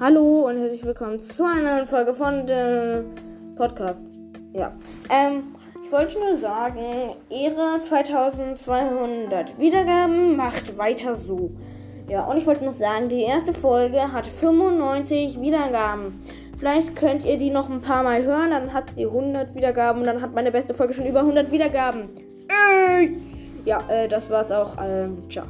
Hallo und herzlich willkommen zu einer neuen Folge von dem Podcast. Ja, ähm, ich wollte nur sagen, Ehre 2200 Wiedergaben, macht weiter so. Ja, und ich wollte noch sagen, die erste Folge hat 95 Wiedergaben. Vielleicht könnt ihr die noch ein paar Mal hören, dann hat sie 100 Wiedergaben und dann hat meine beste Folge schon über 100 Wiedergaben. Äh, ja, äh, das war's auch. Ähm, ciao.